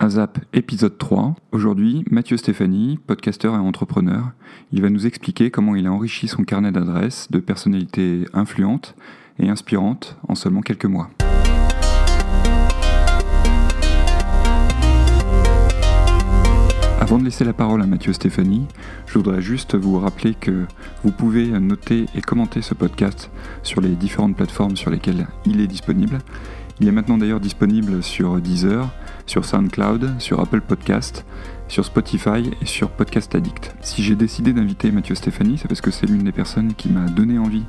ASAP épisode 3. Aujourd'hui, Mathieu Stéphanie, podcasteur et entrepreneur, il va nous expliquer comment il a enrichi son carnet d'adresses de personnalités influentes et inspirantes en seulement quelques mois. Avant de laisser la parole à Mathieu Stéphanie, je voudrais juste vous rappeler que vous pouvez noter et commenter ce podcast sur les différentes plateformes sur lesquelles il est disponible. Il est maintenant d'ailleurs disponible sur Deezer, sur SoundCloud, sur Apple Podcast, sur Spotify et sur Podcast Addict. Si j'ai décidé d'inviter Mathieu Stéphanie, c'est parce que c'est l'une des personnes qui m'a donné envie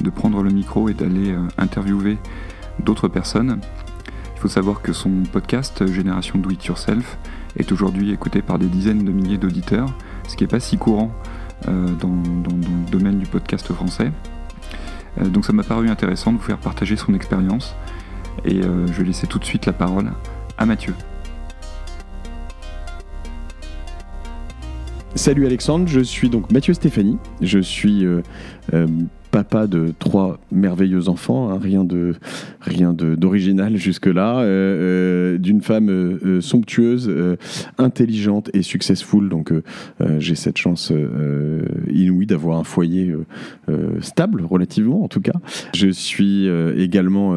de prendre le micro et d'aller euh, interviewer d'autres personnes. Il faut savoir que son podcast Génération Do It Yourself est aujourd'hui écouté par des dizaines de milliers d'auditeurs, ce qui n'est pas si courant euh, dans, le domaine du podcast français. Euh, donc ça m'a paru intéressant de vous faire partager son expérience et euh, je vais laisser tout de suite la parole à Mathieu. Salut Alexandre, je suis donc Mathieu Stéphanie, je suis papa de trois merveilleux enfants, hein, rien de rien d'original jusque-là, euh, euh, d'une femme euh, somptueuse, intelligente et successful. Donc j'ai cette chance inouïe d'avoir un foyer stable relativement en tout cas. Je suis également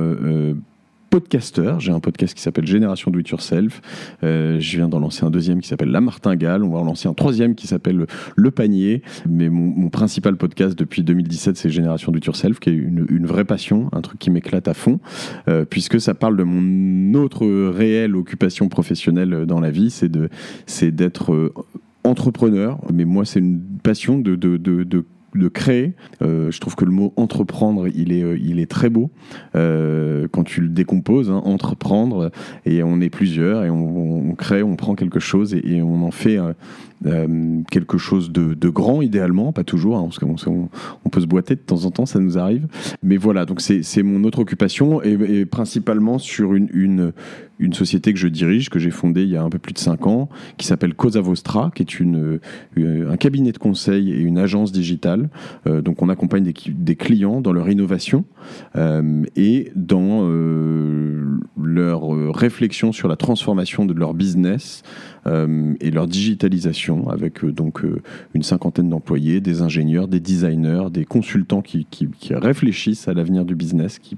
podcasteur. J'ai un podcast qui s'appelle Génération Do It Yourself. Euh, je viens d'en lancer un deuxième qui s'appelle La Martingale. On va en lancer un troisième qui s'appelle Le Panier. Mais mon, principal podcast depuis 2017, c'est Génération Do It Yourself, qui est une, vraie passion, un truc qui m'éclate à fond, euh, puisque ça parle de mon autre réelle occupation professionnelle dans la vie, c'est d'être euh, entrepreneur. Mais moi, c'est une passion de, de, de, de de créer. Euh, je trouve que le mot entreprendre, il est, euh, très beau euh, quand tu le décomposes. Hein, entreprendre, et on est plusieurs, et on, crée, on prend quelque chose et, on en fait quelque chose de, grand, idéalement, pas toujours, hein, parce qu'on on, peut se boiter de temps en temps, ça nous arrive. Mais voilà, donc c'est mon autre occupation, et, principalement sur une, une, société que je dirige, que j'ai fondée il y a un peu plus de 5 ans, qui s'appelle Cosa Vostra, qui est une, un cabinet de conseil et une agence digitale euh, donc on accompagne des, clients dans leur innovation euh, et dans euh, leur réflexion sur la transformation de leur business et leur digitalisation avec donc une cinquantaine d'employés, des ingénieurs, des designers, des consultants qui, réfléchissent à l'avenir du business, qui,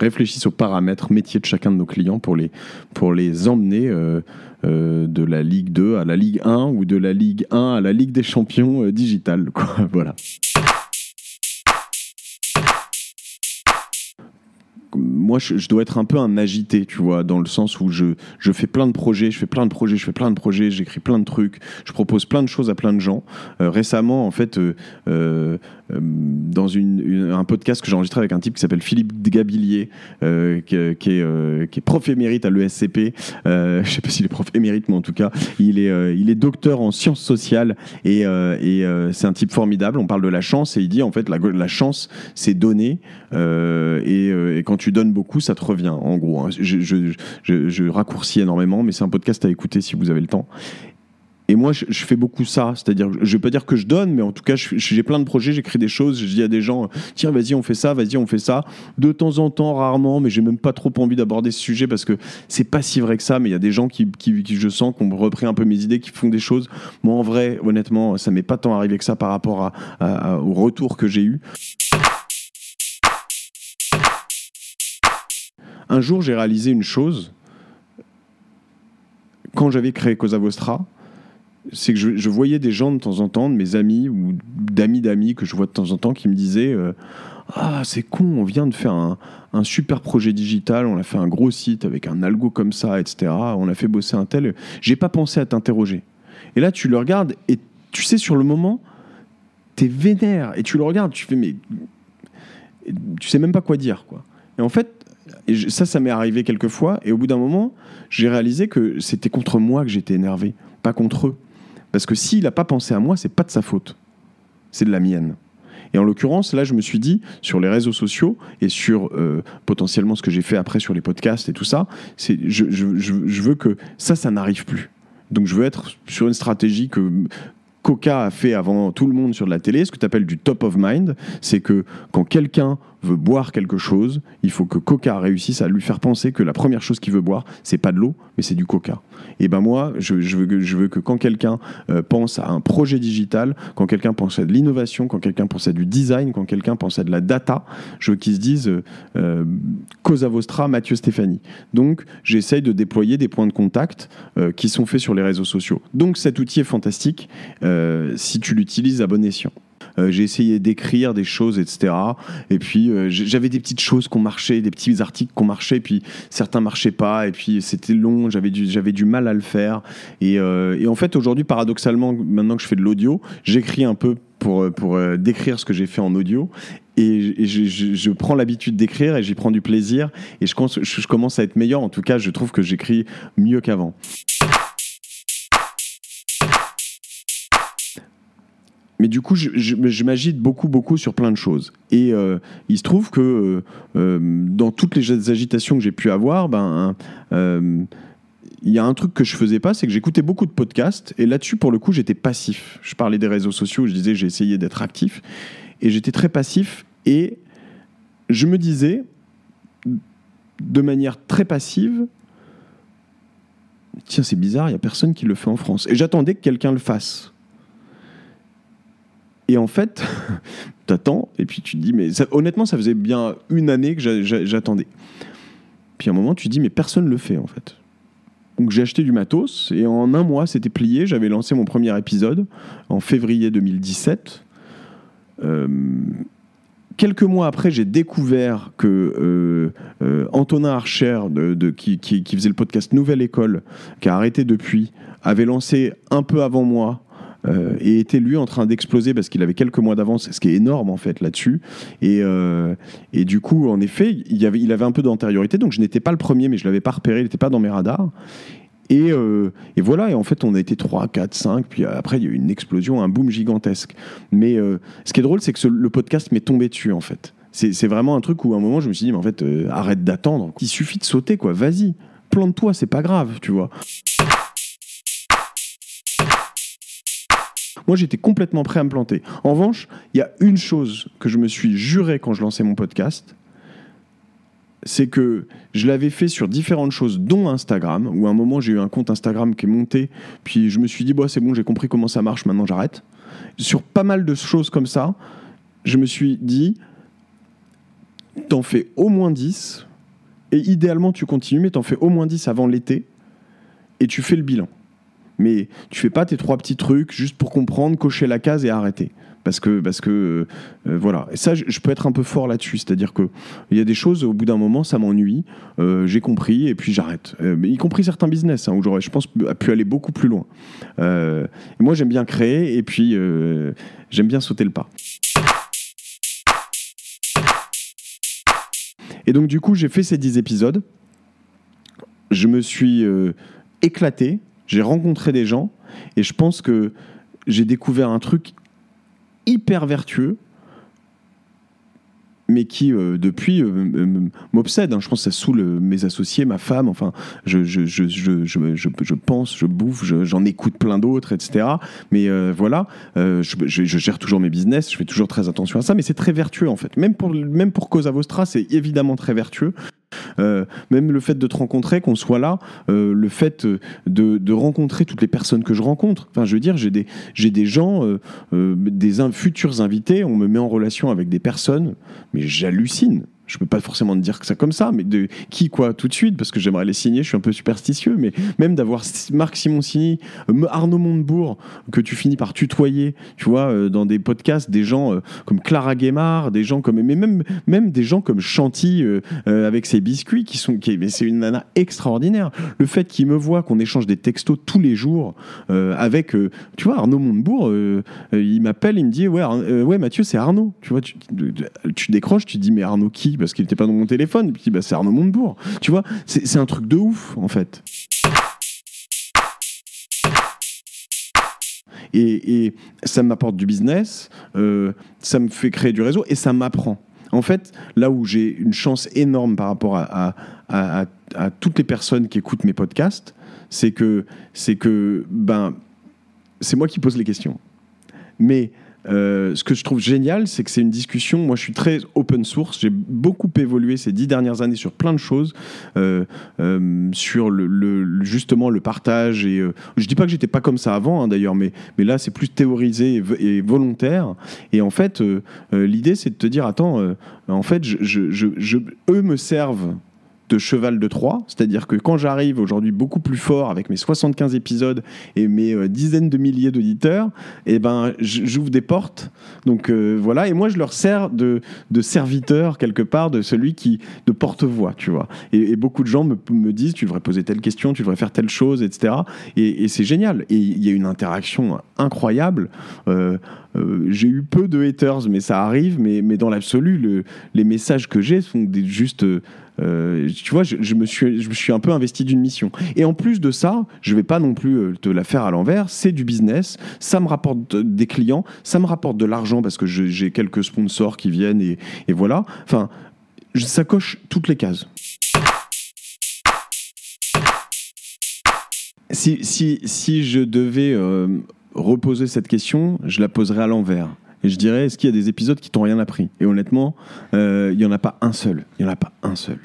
réfléchissent aux paramètres métiers de chacun de nos clients pour les, pour les emmener euh, de la Ligue 2 à la Ligue 1 ou de la Ligue 1 à la Ligue des Champions euh, digitale. voilà. Moi, je, dois être un peu un agité, tu vois, dans le sens où je, je fais plein de projets, je fais plein de projets, je fais plein de projets, j'écris plein de trucs, je propose plein de choses à plein de gens. Euh, récemment, en fait, euh, dans une, un podcast que j'ai enregistré avec un type qui s'appelle Philippe Gabillier, euh, qui, est, euh, qui, est, prof émérite à l'ESCP. je sais pas s'il est prof émérite, mais en tout cas, il est, il est docteur en sciences sociales et, et c'est un type formidable. On parle de la chance et il dit en fait la, chance, c'est donner et, et, quand tu donnes beaucoup, ça te revient. En gros, hein. je, raccourcis énormément, mais c'est un podcast à écouter si vous avez le temps. Et moi, je, fais beaucoup ça. C'est-à-dire, je vais pas dire que je donne, mais en tout cas, j'ai plein de projets, j'écris des choses, je dis à des gens, tiens, vas-y, on fait ça, vas-y, on fait ça. De temps en temps, rarement, mais j'ai même pas trop envie d'aborder ce sujet parce que c'est pas si vrai que ça, mais il y a des gens qui, qui, je sens, qui ont repris un peu mes idées, qui font des choses. Moi, en vrai, honnêtement, ça m'est pas tant arrivé que ça par rapport au retour que j'ai eu. Un jour, j'ai réalisé une chose. Quand j'avais créé Cosa Vostra, c'est que je, voyais des gens de temps en temps, de mes amis ou d'amis d'amis que je vois de temps en temps, qui me disaient euh, Ah, c'est con, on vient de faire un, super projet digital, on a fait un gros site avec un algo comme ça, etc. On a fait bosser un tel. J'ai pas pensé à t'interroger. Et là, tu le regardes et tu sais, sur le moment, t'es vénère et tu le regardes, tu fais Mais. Tu sais même pas quoi dire, quoi. Et en fait, et ça, ça m'est arrivé quelques fois, et au bout d'un moment, j'ai réalisé que c'était contre moi que j'étais énervé, pas contre eux. Parce que s'il n'a pas pensé à moi, c'est pas de sa faute. C'est de la mienne. Et en l'occurrence, là, je me suis dit, sur les réseaux sociaux et sur euh, potentiellement ce que j'ai fait après sur les podcasts et tout ça, c'est, je, je, veux que ça, ça n'arrive plus. Donc je veux être sur une stratégie que Coca a fait avant tout le monde sur la télé, ce que tu appelles du top of mind, c'est que quand quelqu'un veut boire quelque chose, il faut que Coca réussisse à lui faire penser que la première chose qu'il veut boire, c'est pas de l'eau, mais c'est du Coca. Et ben moi, je, veux, que, quand quelqu'un euh, pense à un projet digital, quand quelqu'un pense à de l'innovation, quand quelqu'un pense à du design, quand quelqu'un pense à de la data, je veux qu'ils se disent euh, euh, Cosa Vostra, Mathieu Stéphanie. Donc j'essaye de déployer des points de contact qui sont faits sur les réseaux sociaux. Donc cet outil est fantastique si tu l'utilises à bon escient. Euh, j'ai essayé d'écrire des choses, etc. Et puis euh, j'avais des petites choses qui ont marché, des petits articles qui ont marché, puis certains marchaient pas, et puis c'était long, j'avais du, du mal à le faire. Et, euh, et en fait, aujourd'hui, paradoxalement, maintenant que je fais de l'audio, j'écris un peu pour, pour décrire ce que j'ai fait en audio. Et, je, je, prends l'habitude d'écrire et j'y prends du plaisir. Et je, je commence à être meilleur. En tout cas, je trouve que j'écris mieux qu'avant. Mais du coup, je, m'agite beaucoup, beaucoup sur plein de choses. Et euh, il se trouve que euh, euh, dans toutes les agitations que j'ai pu avoir, ben, il y a un truc que je faisais pas, c'est que j'écoutais beaucoup de podcasts. Et là-dessus, pour le coup, j'étais passif. Je parlais des réseaux sociaux, je disais j'ai essayé d'être actif. Et j'étais très passif. Et je me disais, de manière très passive, tiens, c'est bizarre, il n'y a personne qui le fait en France. Et j'attendais que quelqu'un le fasse. Et en fait, t'attends, et puis tu te dis, mais honnêtement, ça faisait bien une année que j'attendais. Puis à un moment, tu te dis, mais personne ne le fait, en fait. Donc j'ai acheté du matos, et en un mois, c'était plié. J'avais lancé mon premier épisode en février 2017. Euh, quelques mois après, j'ai découvert que euh, euh, Antonin Archer, qui, faisait le podcast Nouvelle École, qui a arrêté depuis, avait lancé un peu avant moi euh, et était lui en train d'exploser parce qu'il avait quelques mois d'avance, ce qui est énorme en fait là-dessus. Et, euh, et, du coup, en effet, il, avait, un peu d'antériorité, donc je n'étais pas le premier, mais je l'avais pas repéré, il n'était pas dans mes radars. Et, euh, et, voilà, et en fait, on a été 3, 4, 5, puis après, il y a eu une explosion, un boom gigantesque. Mais ce qui est drôle, c'est que le podcast m'est tombé dessus, en fait. C'est vraiment un truc où à un moment, je me suis dit, mais en fait, arrête d'attendre. Il suffit de sauter, quoi. Vas-y, plante-toi, c'est pas grave, tu vois. Moi, j'étais complètement prêt à me planter. En revanche, il y a une chose que je me suis juré quand je lançais mon podcast, c'est que je l'avais fait sur différentes choses, dont Instagram, où à un moment j'ai eu un compte Instagram qui est monté, puis je me suis dit, bon, c'est bon, j'ai compris comment ça marche, maintenant j'arrête. Sur pas mal de choses comme ça, je me suis dit, t'en fais au moins 10, et idéalement tu continues, mais t'en fais au moins 10 avant l'été, et tu fais le bilan mais tu fais pas tes trois petits trucs juste pour comprendre, cocher la case et arrêter. Parce que, parce que euh, voilà. Et ça, je, peux être un peu fort là-dessus. C'est-à-dire qu'il y a des choses, au bout d'un moment, ça m'ennuie. Euh, j'ai compris et puis j'arrête. Euh, y compris certains business, hein, où j'aurais, je pense, pu aller beaucoup plus loin. moi, j'aime bien créer et puis j'aime bien sauter le pas. Et donc, du coup, j'ai fait ces 10 épisodes. Je me suis éclaté j'ai rencontré des gens et je pense que j'ai découvert un truc hyper vertueux mais qui euh, depuis euh, m'obsède. Hein. Je pense que ça saoule euh, mes associés, ma femme. Enfin, je, je, je, je pense, je bouffe, j'en écoute plein d'autres, etc. Mais voilà, je, gère toujours mes business, je fais toujours très attention à ça, mais c'est très vertueux en fait. Même pour, même pour Cosa Vostra, c'est évidemment très vertueux. Euh, même le fait de te rencontrer, qu'on soit là, euh, le fait de, rencontrer toutes les personnes que je rencontre. Enfin, je veux dire, j'ai des, gens, euh, des futurs invités, on me met en relation avec des personnes, mais j'hallucine je peux pas forcément te dire que ça comme ça, mais de qui quoi tout de suite parce que j'aimerais les signer. Je suis un peu superstitieux, mais même d'avoir Marc Simoncini, euh, Arnaud Montebourg que tu finis par tutoyer, tu vois, euh, dans des podcasts, des gens euh, comme Clara Guémard, des gens comme mais même même des gens comme Chanty avec ses biscuits qui sont mais c'est une nana extraordinaire. Le fait qu'il me voit, qu'on échange des textos tous les jours avec, tu vois, Arnaud Montebourg, il m'appelle, il me dit ouais ouais Mathieu c'est Arnaud, tu vois, tu décroches, tu dis mais Arnaud qui? Parce qu'il n'était pas dans mon téléphone. Et puis, bah, c'est Arnaud Montebourg. Tu vois, c'est un truc de ouf, en fait. Et, ça m'apporte du business, euh, ça me fait créer du réseau et ça m'apprend. En fait, là où j'ai une chance énorme par rapport à, à, toutes les personnes qui écoutent mes podcasts, c'est que c'est que ben c'est moi qui pose les questions. Mais euh, ce que je trouve génial, c'est que c'est une discussion. Moi, je suis très open source. J'ai beaucoup évolué ces dix dernières années sur plein de choses, euh, euh, sur justement le partage. Et je dis pas que j'étais pas comme ça avant, hein, d'ailleurs, mais, là, c'est plus théorisé et, volontaire. Et en fait, l'idée, c'est de te dire, attends, en fait, eux me servent de cheval de Troie, c'est-à-dire que quand j'arrive aujourd'hui beaucoup plus fort avec mes 75 épisodes et mes euh, dizaines de milliers d'auditeurs, et eh ben j'ouvre des portes. Donc euh, voilà, et moi je leur sers de, serviteur quelque part, de celui qui de porte-voix, tu vois. Et, beaucoup de gens me, disent tu devrais poser telle question, tu devrais faire telle chose, etc. Et, c'est génial. Et il y a une interaction incroyable. Euh, j'ai eu peu de haters, mais ça arrive. Mais, dans l'absolu, le, les messages que j'ai sont des, juste euh, tu vois, je, me suis, je me suis un peu investi d'une mission. Et en plus de ça, je vais pas non plus euh, te la faire à l'envers. C'est du business. Ça me rapporte des clients. Ça me rapporte de l'argent parce que j'ai quelques sponsors qui viennent et, voilà. Enfin, ça coche toutes les cases. Si, si, si je devais euh, reposer cette question, je la poserais à l'envers. Et je dirais, est-ce qu'il y a des épisodes qui t'ont rien appris? Et honnêtement, il n'y en a pas un seul. Il n'y en a pas un seul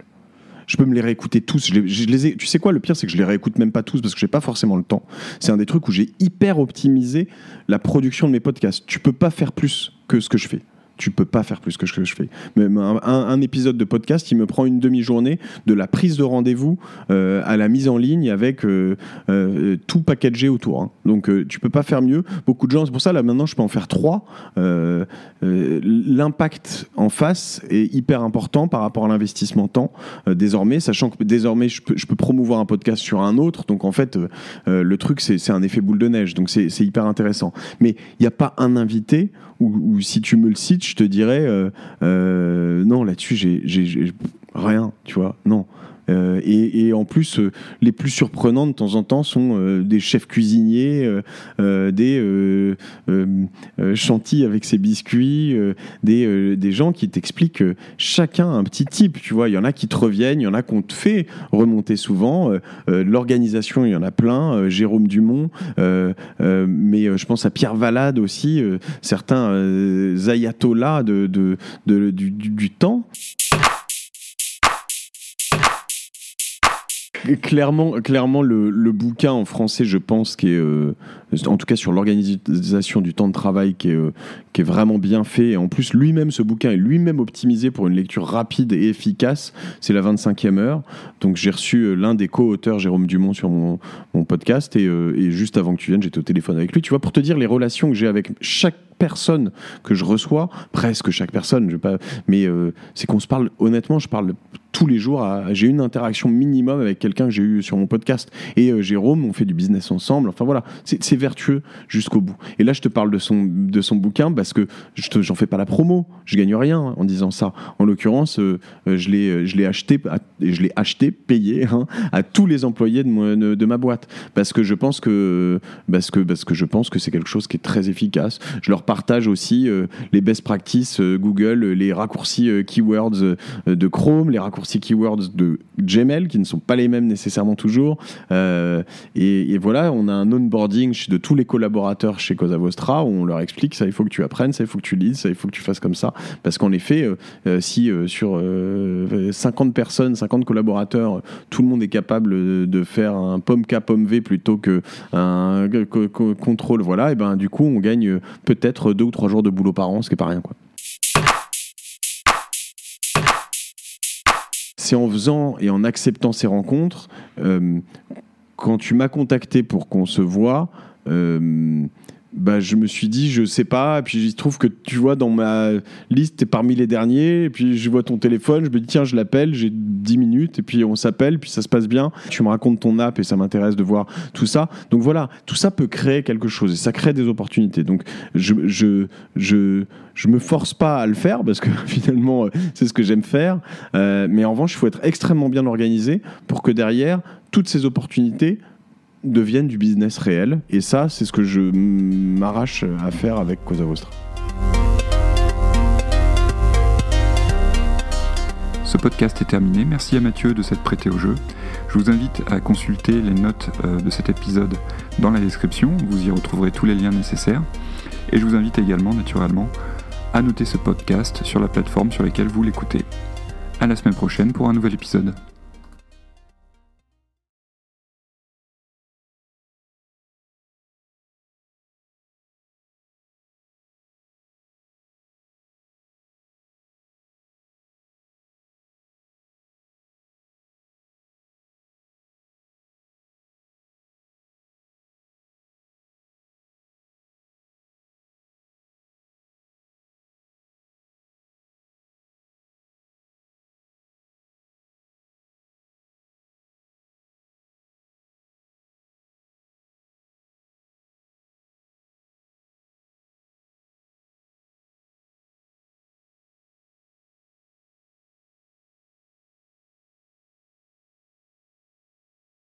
je peux me les réécouter tous. Je les, ai, tu sais quoi, le pire, c'est que je les réécoute même pas tous parce que j'ai pas forcément le temps. C'est un des trucs où j'ai hyper optimisé la production de mes podcasts. Tu peux pas faire plus que ce que je fais tu peux pas faire plus que ce que je fais. Même un, épisode de podcast, il me prend une demi-journée de la prise de rendez-vous euh, à la mise en ligne avec euh, euh, tout packagé autour. Hein. Donc tu peux pas faire mieux. Beaucoup de gens, c'est pour ça là maintenant je peux en faire trois. L'impact en face est hyper important par rapport à l'investissement temps désormais, sachant que désormais je peux, promouvoir un podcast sur un autre. Donc en fait le truc c'est un effet boule de neige. Donc c'est hyper intéressant. Mais il n'y a pas un invité ou, si tu me le cites, je te dirais euh, euh, non, là-dessus, j'ai rien, tu vois, non. Euh, et, en plus, euh, les plus surprenants de temps en temps sont euh, des chefs cuisiniers, des chantilly avec ses biscuits, des, des gens qui t'expliquent chacun un petit type. Tu vois, il y en a qui te reviennent, il y en a qu'on te fait remonter souvent. L'organisation, il y en a plein. Jérôme Dumont, mais je pense à Pierre Valade aussi, certains ayatollahs de, de, du temps. Clairement, clairement le, bouquin en français, je pense, qui est, euh, en tout cas sur l'organisation du temps de travail, qui est, euh, qui est vraiment bien fait. Et en plus, lui-même, ce bouquin est lui-même optimisé pour une lecture rapide et efficace. C'est la 25e heure. Donc j'ai reçu euh, l'un des co-auteurs, Jérôme Dumont, sur mon, mon podcast. Et, et, juste avant que tu viennes, j'étais au téléphone avec lui. Tu vois, pour te dire les relations que j'ai avec chaque personne que je reçois, presque chaque personne, je pas, mais c'est qu'on se parle, honnêtement, je parle tous les jours, j'ai une interaction minimum avec quelqu'un que j'ai eu sur mon podcast. Et euh, Jérôme, on fait du business ensemble. Enfin voilà, c'est vertueux jusqu'au bout. Et là, je te parle de son, de son bouquin parce que je j'en fais pas la promo. Je gagne rien en disant ça. En l'occurrence, euh, euh, je l'ai acheté, acheté, payé hein, à tous les employés de, de, ma boîte parce que je pense que parce que parce que je pense que c'est quelque chose qui est très efficace. Je leur partage aussi les best practices Google, les raccourcis keywords de Chrome, les raccourcis keywords de Gmail qui ne sont pas les mêmes nécessairement toujours. Euh, et, voilà, on a un onboarding de tous les collaborateurs chez Cosa Vostra où on leur explique ça, il faut que tu apprennes, ça, il faut que tu lises, ça, il faut que tu fasses comme ça. Parce qu'en effet, euh, euh, si sur 50 personnes, 50 collaborateurs, tout le monde est capable de faire un pomme K, pomme V plutôt que un contrôle, voilà, et ben du coup, on gagne peut-être deux ou trois jours de boulot par an, ce qui n'est pas rien. Quoi. c'est en faisant et en acceptant ces rencontres, euh, quand tu m'as contacté pour qu'on se voit, euh, bah, je me suis dit, je sais pas. Et puis il se trouve que tu vois, dans ma liste, es parmi les derniers. Et puis je vois ton téléphone, je me dis, tiens, je l'appelle, j'ai 10 minutes. Et puis on s'appelle, puis ça se passe bien. Tu me racontes ton app et ça m'intéresse de voir tout ça. Donc voilà, tout ça peut créer quelque chose et ça crée des opportunités. Donc je, je, je, je me force pas à le faire parce que finalement, c'est ce que j'aime faire. Euh, mais en revanche, il faut être extrêmement bien organisé pour que derrière, toutes ces opportunités deviennent du business réel. Et ça, c'est ce que je m'arrache à faire avec Cosa Vostra. Ce podcast est terminé. Merci à Mathieu de s'être prêté au jeu. Je vous invite à consulter les notes euh, de cet épisode dans la description. Vous y retrouverez tous les liens nécessaires. Et je vous invite également, naturellement, à noter ce podcast sur la plateforme sur laquelle vous l'écoutez. À la semaine prochaine pour un nouvel épisode.